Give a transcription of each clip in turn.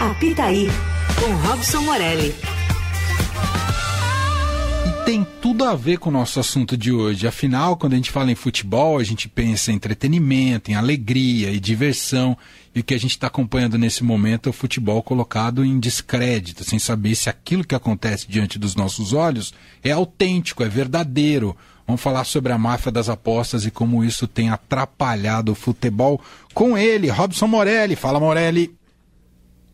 Apitaí, com Robson Morelli. E tem tudo a ver com o nosso assunto de hoje. Afinal, quando a gente fala em futebol, a gente pensa em entretenimento, em alegria e diversão. E o que a gente está acompanhando nesse momento é o futebol colocado em descrédito, sem saber se aquilo que acontece diante dos nossos olhos é autêntico, é verdadeiro. Vamos falar sobre a máfia das apostas e como isso tem atrapalhado o futebol com ele, Robson Morelli. Fala, Morelli.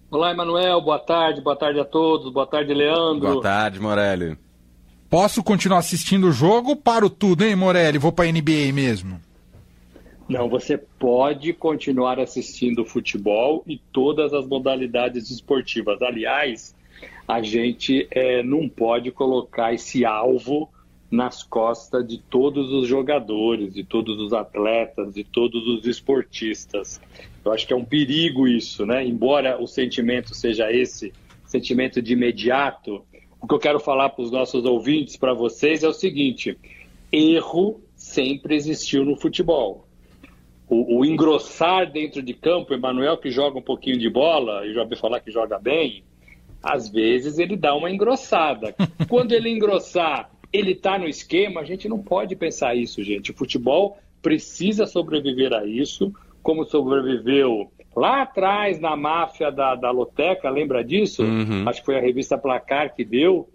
Olá, Emanuel. Boa tarde. Boa tarde a todos. Boa tarde, Leandro. Boa tarde, Morelli. Posso continuar assistindo o jogo ou paro tudo, hein, Morelli? Vou para a NBA mesmo. Não, você pode continuar assistindo futebol e todas as modalidades esportivas. Aliás, a gente é, não pode colocar esse alvo nas costas de todos os jogadores, de todos os atletas, de todos os esportistas. Eu acho que é um perigo isso, né? Embora o sentimento seja esse, sentimento de imediato, o que eu quero falar para os nossos ouvintes, para vocês, é o seguinte: erro sempre existiu no futebol. O, o, engrossar dentro de campo, Emanuel que joga um pouquinho de bola, e já ouvi falar que joga bem, às vezes ele dá uma engrossada. Quando ele engrossar ele está no esquema, a gente não pode pensar isso, gente. O futebol precisa sobreviver a isso, como sobreviveu lá atrás na máfia da, da Loteca, lembra disso? Uhum. Acho que foi a revista Placar que deu.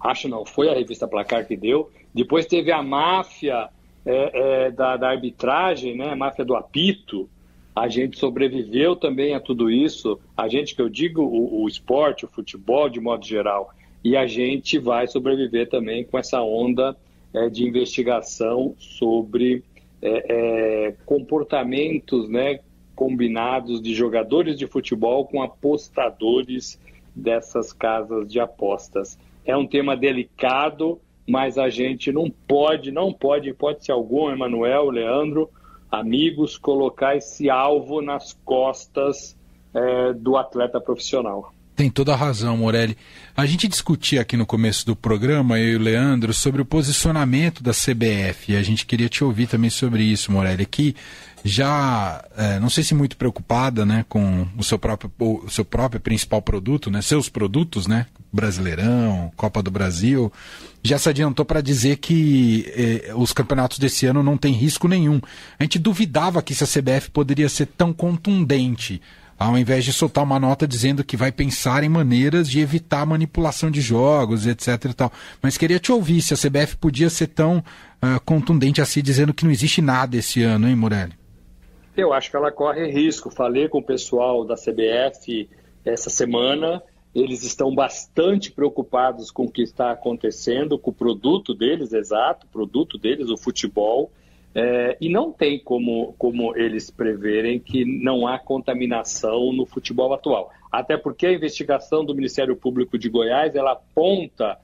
Acho não, foi a revista Placar que deu. Depois teve a máfia é, é, da, da, arbitragem, né? a máfia do apito. A gente sobreviveu também a tudo isso. A gente, que eu digo, o, o esporte, o futebol de modo geral e a gente vai sobreviver também com essa onda é, de investigação sobre é, é, comportamentos né, combinados de jogadores de futebol com apostadores dessas casas de apostas. É um tema delicado, mas a gente não pode, não pode, hipótese alguma, Emanuel, Leandro, amigos, colocar esse alvo nas costas do atleta profissional. Tem toda a razão, Morelli. A gente discutia aqui no começo do programa, eu e o Leandro, sobre o posicionamento da CBF. E a gente queria te ouvir também sobre isso, Morelli. Que já, é, não sei se muito preocupada, né, com o seu próprio, o seu próprio principal produto, né, seus produtos, né, Brasileirão, Copa do Brasil, já se adiantou para dizer que eh, os campeonatos desse ano não tem risco nenhum. A gente duvidava que se a CBF poderia ser tão contundente ao invés de soltar uma nota dizendo que vai pensar em maneiras de evitar manipulação de jogos, etc. E tal. Mas queria te ouvir se a CBF podia ser tão uh, contundente assim, dizendo que não existe nada esse ano, hein, Morelli? Eu acho que ela corre risco. Falei com o pessoal da CBF essa semana. Eles estão bastante preocupados com o que está acontecendo, com o produto deles, exato, o produto deles, o futebol. É, e não tem como, como eles preverem que não há contaminação no futebol atual. Até porque a investigação do Ministério Público de Goiás ela aponta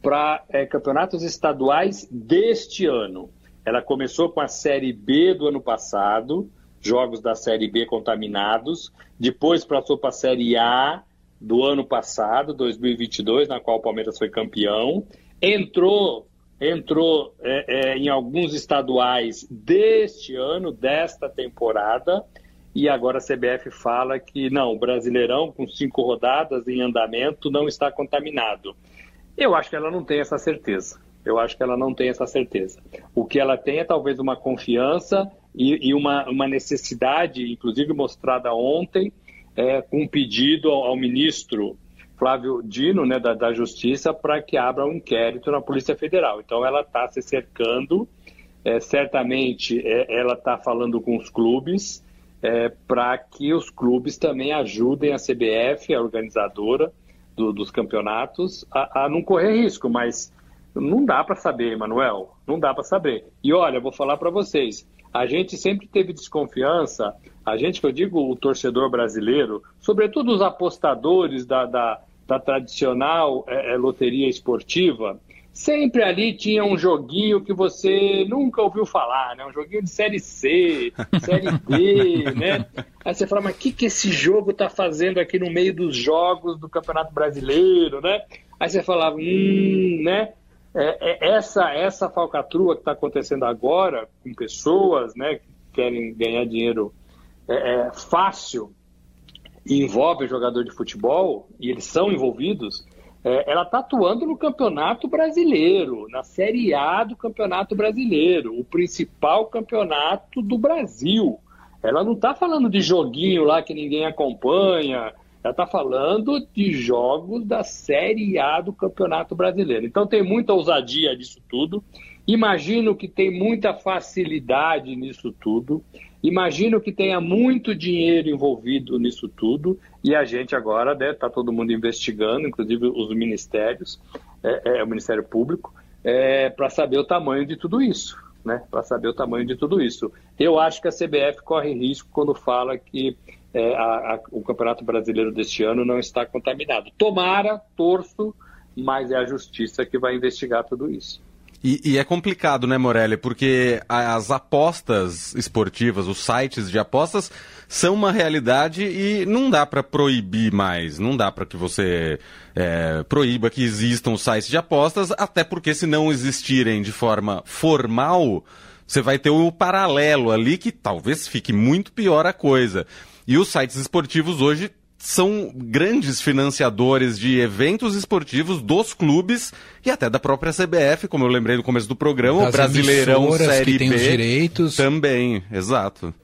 para é, campeonatos estaduais deste ano. Ela começou com a Série B do ano passado, jogos da Série B contaminados, depois passou para a Série A do ano passado, 2022, na qual o Palmeiras foi campeão, entrou entrou é, é, em alguns estaduais deste ano, desta temporada, e agora a CBF fala que não, o Brasileirão, com cinco rodadas em andamento, não está contaminado. Eu acho que ela não tem essa certeza. Eu acho que ela não tem essa certeza. O que ela tem é talvez uma confiança e, e uma, uma, necessidade, inclusive mostrada ontem, é, um pedido ao, ao ministro Flávio Dino, né, da, da Justiça, para que abra um inquérito na Polícia Federal. Então, ela está se cercando, é, certamente é, ela está falando com os clubes, é, para que os clubes também ajudem a CBF, a organizadora do, dos campeonatos, a, a, não correr risco, mas não dá para saber, Manuel, não dá para saber. E olha, vou falar para vocês, a gente sempre teve desconfiança, a gente que eu digo o torcedor brasileiro, sobretudo os apostadores da, da da tradicional é, é, loteria esportiva, sempre ali tinha um joguinho que você nunca ouviu falar, né? Um joguinho de série C, série D, né? Aí você fala, mas o que, que esse jogo tá fazendo aqui no meio dos jogos do Campeonato Brasileiro, né? Aí você falava, hum, né? É, é essa, essa falcatrua que está acontecendo agora com pessoas, né? Que querem ganhar dinheiro é, é fácil, envolve jogador de futebol, e eles são envolvidos, é, ela está atuando no Campeonato Brasileiro, na Série A do Campeonato Brasileiro, o principal campeonato do Brasil. Ela não está falando de joguinho lá que ninguém acompanha, ela está falando de jogos da Série A do Campeonato Brasileiro. Então tem muita ousadia nisso tudo. Imagino que tem muita facilidade nisso tudo. Imagino que tenha muito dinheiro envolvido nisso tudo. E a gente agora está né, tá todo mundo investigando, inclusive os ministérios, é, é o Ministério Público, é, para saber o tamanho de tudo isso. Né, para saber o tamanho de tudo isso. Eu acho que a CBF corre risco quando fala que é, a, a, o Campeonato Brasileiro deste ano não está contaminado. Tomara, torço, mas é a justiça que vai investigar tudo isso. E, e, é complicado, né, Morelli? Porque as apostas esportivas, os sites de apostas, são uma realidade e não dá para proibir mais. Não dá para que você é, proíba que existam sites de apostas, até porque se não existirem de forma formal, você vai ter o paralelo ali que talvez fique muito pior a coisa. E os sites esportivos hoje são grandes financiadores de eventos esportivos dos clubes e até da própria CBF, como eu lembrei no começo do programa, das o Brasileirão Série que tem B os direitos. também, exato.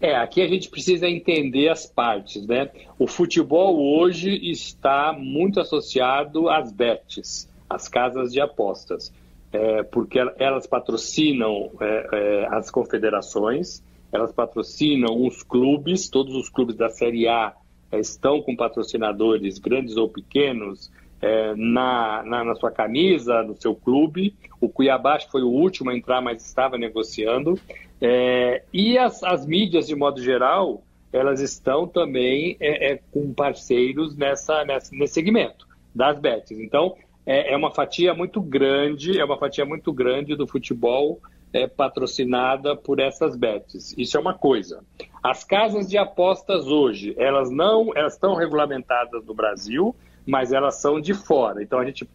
É, aqui a gente precisa entender as partes, né? O futebol hoje está muito associado às bets, às casas de apostas, é, porque elas patrocinam é, é, as confederações, elas patrocinam os clubes, todos os clubes da Série A é, estão com patrocinadores, grandes ou pequenos, é, na, na, na, sua camisa, no seu clube. O Cuiabá foi o último a entrar, mas estava negociando. É, e as, as mídias, de modo geral, elas estão também é com parceiros nessa, nessa, nesse segmento das bets. Então, é, é, uma fatia muito grande, é uma fatia muito grande do futebol é, patrocinada por essas bets. Isso é uma coisa. As casas de apostas hoje, elas não, elas estão regulamentadas no Brasil, mas elas são de fora. Então a gente,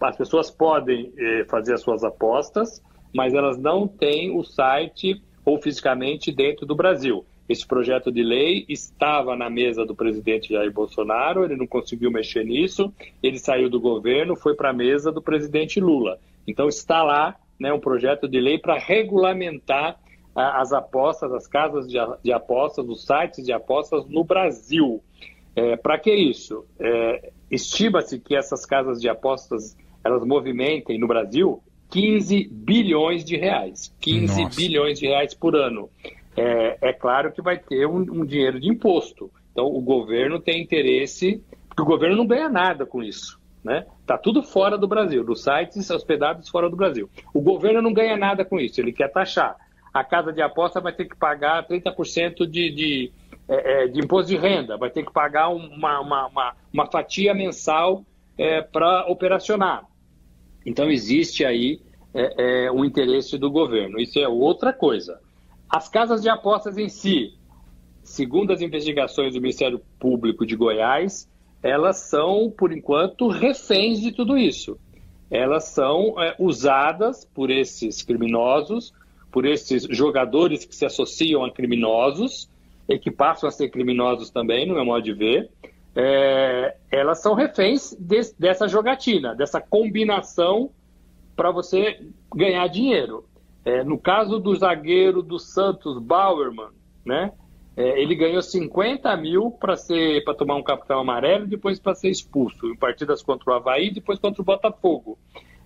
as pessoas podem eh, fazer as suas apostas, mas elas não têm o site ou fisicamente dentro do Brasil. Esse projeto de lei estava na mesa do presidente Jair Bolsonaro, ele não conseguiu mexer nisso, ele saiu do governo, foi para a mesa do presidente Lula. Então está lá né, um projeto de lei para regulamentar a, as apostas, as casas de, de, apostas, os sites de apostas no Brasil. É, para que isso? É, Estima-se que essas casas de apostas elas movimentem no Brasil 15 bilhões de reais. 15 Nossa. bilhões de reais por ano. É, é claro que vai ter um, um dinheiro de imposto. Então, o governo tem interesse, porque o governo não ganha nada com isso. Né? Tá tudo fora do Brasil, dos sites hospedados fora do Brasil. O governo não ganha nada com isso, ele quer taxar. A casa de aposta vai ter que pagar 30% de, de, é, é, de imposto de renda, vai ter que pagar uma, uma, uma, uma fatia mensal é, para operacionar. Então existe aí é, é, um interesse do governo. Isso é outra coisa. As casas de apostas em si, segundo as investigações do Ministério Público de Goiás, elas são, por enquanto, reféns de tudo isso. Elas são é, usadas por esses criminosos, por esses jogadores que se associam a criminosos e que passam a ser criminosos também, no meu modo de ver. É, elas são reféns de, dessa jogatina, dessa combinação para você ganhar dinheiro. É, no caso do zagueiro do Santos, Bauerman, né? É, ele ganhou 50 mil para tomar um cartão amarelo e depois para ser expulso em partidas contra o Havaí depois contra o Botafogo.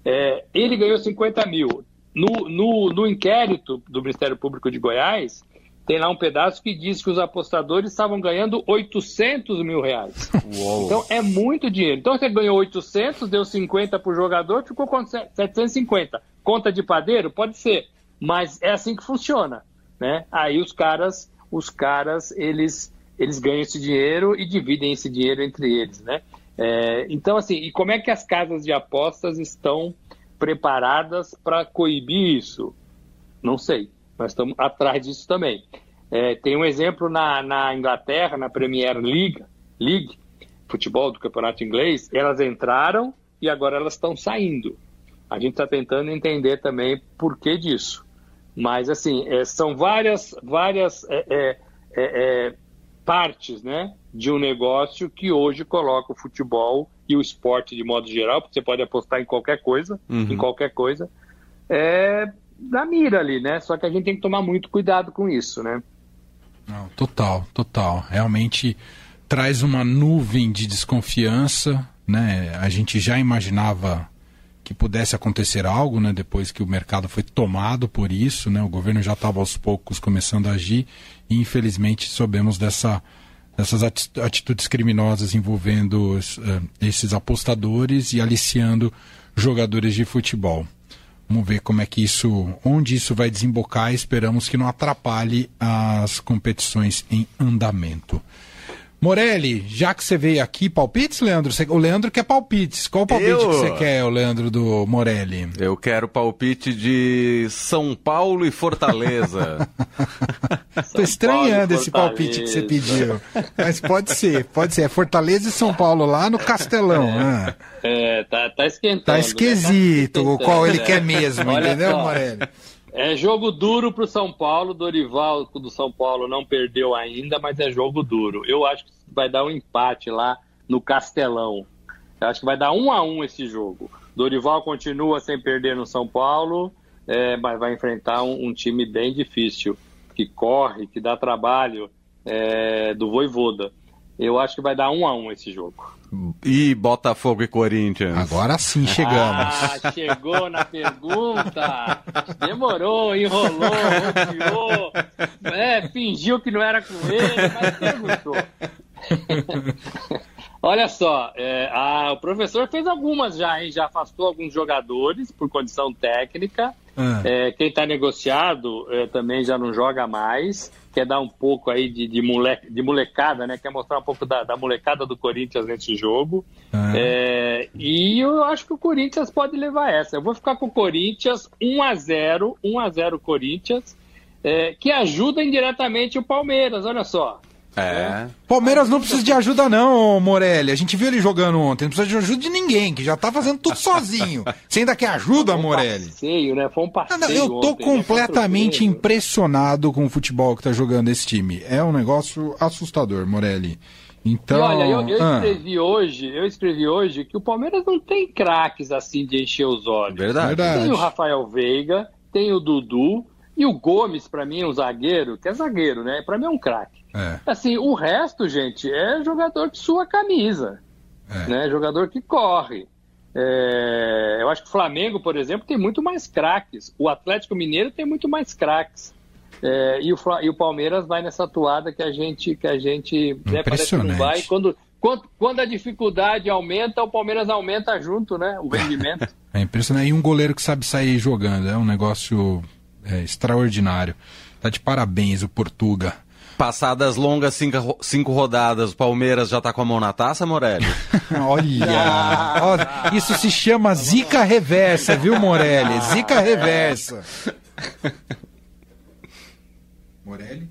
É, ele ganhou 50 mil. No, no, no inquérito do Ministério Público de Goiás, tem lá um pedaço que diz que os apostadores estavam ganhando 800 mil reais. Uou. Então é muito dinheiro. Então você ganhou 800, deu 50 para o jogador, ficou com 750. Conta de padeiro? Pode ser. Mas é assim que funciona. Né? Aí os caras os caras eles, eles ganham esse dinheiro e dividem esse dinheiro entre eles, né? É, então, assim, e como é que as casas de apostas estão preparadas para coibir isso? Não sei. Nós estamos atrás disso também. É, tem um exemplo na, na Inglaterra, na Premier League, League, futebol do campeonato inglês, elas entraram e agora elas estão saindo. A gente está tentando entender também por que disso. Mas, assim, é, são várias, várias é, é, é, é partes né, de um negócio que hoje coloca o futebol e o esporte de modo geral, porque você pode apostar em qualquer coisa, uhum. em qualquer coisa, é, na mira ali, né? Só que a gente tem que tomar muito cuidado com isso, né? Não, total, total. Realmente traz uma nuvem de desconfiança, né? A gente já imaginava que pudesse acontecer algo, né? Depois que o mercado foi tomado por isso, né? O governo já estava aos poucos começando a agir e infelizmente soubemos dessa dessas atitudes criminosas envolvendo uh, esses apostadores e aliciando jogadores de futebol. Vamos ver como é que isso, onde isso vai desembocar. Esperamos que não atrapalhe as competições em andamento. Morelli, já que você veio aqui, palpites, Leandro? o Leandro quer palpites. Qual palpite eu... que você quer, o Leandro do Morelli? Eu quero palpite de São Paulo e Fortaleza. Tô estranhando esse palpite que você pediu. Mas pode ser, pode ser. É Fortaleza e São Paulo lá no Castelão. É, né? é tá, tá esquentando. Tá esquisito né? tá qual ele quer mesmo, entendeu, só. Morelli? É jogo duro para o São Paulo. Dorival do São Paulo não perdeu ainda, mas é jogo duro. Eu acho que vai dar um empate lá no Castelão. Eu acho que vai dar um a um esse jogo. Dorival continua sem perder no São Paulo, é, mas vai enfrentar um, um, time bem difícil, que corre, que dá trabalho é, do Voivoda. Eu acho que vai dar um a um esse jogo. E Botafogo e Corinthians. Agora sim chegamos. Ah, chegou na pergunta. Demorou, enrolou, rodeou. É, fingiu que não era com ele, mas perguntou. Olha só, é, a, o professor fez algumas já, hein? Já afastou alguns jogadores por condição técnica. Ah. É, quem está negociado é, também já não joga mais quer dar um pouco aí de, de, de molecada, né? Quer mostrar um pouco da, da molecada do Corinthians nesse jogo. Ah. É, e eu acho que o Corinthians pode levar essa. Eu vou ficar com o Corinthians 1 a 0 1 a 0 Corinthians, é, que ajuda indiretamente o Palmeiras, olha só. É. Palmeiras não precisa de ajuda, não, Morelli. A gente viu ele jogando ontem. Não precisa de ajuda de ninguém, que já tá fazendo tudo sozinho. Você ainda quer ajuda, Foi um Morelli? Passeio, né? Foi um passeio. Não, eu tô ontem, né? completamente impressionado com o futebol que tá jogando esse time. É um negócio assustador, Morelli. Então, e olha, eu, eu ah. escrevi hoje, eu escrevi hoje que o Palmeiras não tem craques assim de encher os olhos. Verdade. Tem o Rafael Veiga, tem o Dudu, e o Gomes, para mim, é um zagueiro, que é zagueiro, né? Para mim é um craque. É. Assim, o resto, gente, é jogador que sua camisa. É. Né? Jogador que corre. É... Eu acho que o Flamengo, por exemplo, tem muito mais craques. O Atlético Mineiro tem muito mais craques. É... E, o e, o Palmeiras vai nessa atuada que a gente, que a gente né, parece que não vai. Quando, quando, quando a dificuldade aumenta, o Palmeiras aumenta junto, né? O rendimento. É impressionante. E um goleiro que sabe sair jogando. É um negócio é, extraordinário. Tá de parabéns o Portuga. Passadas longas cinco, cinco rodadas, o Palmeiras já tá com a mão na taça, Morelli? Olha, olha, isso se chama zica reversa, viu, Morelli? Zica reversa. Morelli?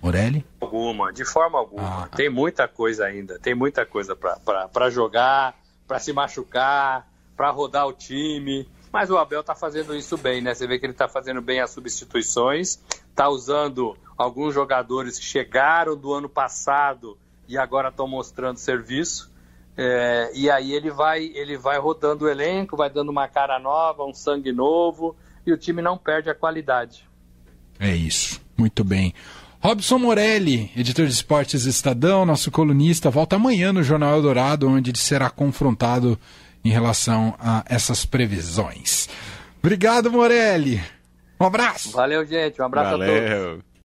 Morelli? Alguma, de forma alguma. Ah. Tem muita coisa ainda, tem muita coisa para jogar, para se machucar, para rodar o time. Mas o Abel está fazendo isso bem, né? Você vê que ele está fazendo bem as substituições, está usando alguns jogadores que chegaram do ano passado e agora estão mostrando serviço. É, e aí ele vai, ele vai rodando o elenco, vai dando uma cara nova, um sangue novo, e o time não perde a qualidade. É isso, muito bem. Robson Morelli, editor de esportes Estadão, nosso colunista, volta amanhã no Jornal Eldorado, onde ele será confrontado em relação a essas previsões. Obrigado, Morelli. Um abraço. Valeu, gente. Um abraço Valeu. a todos.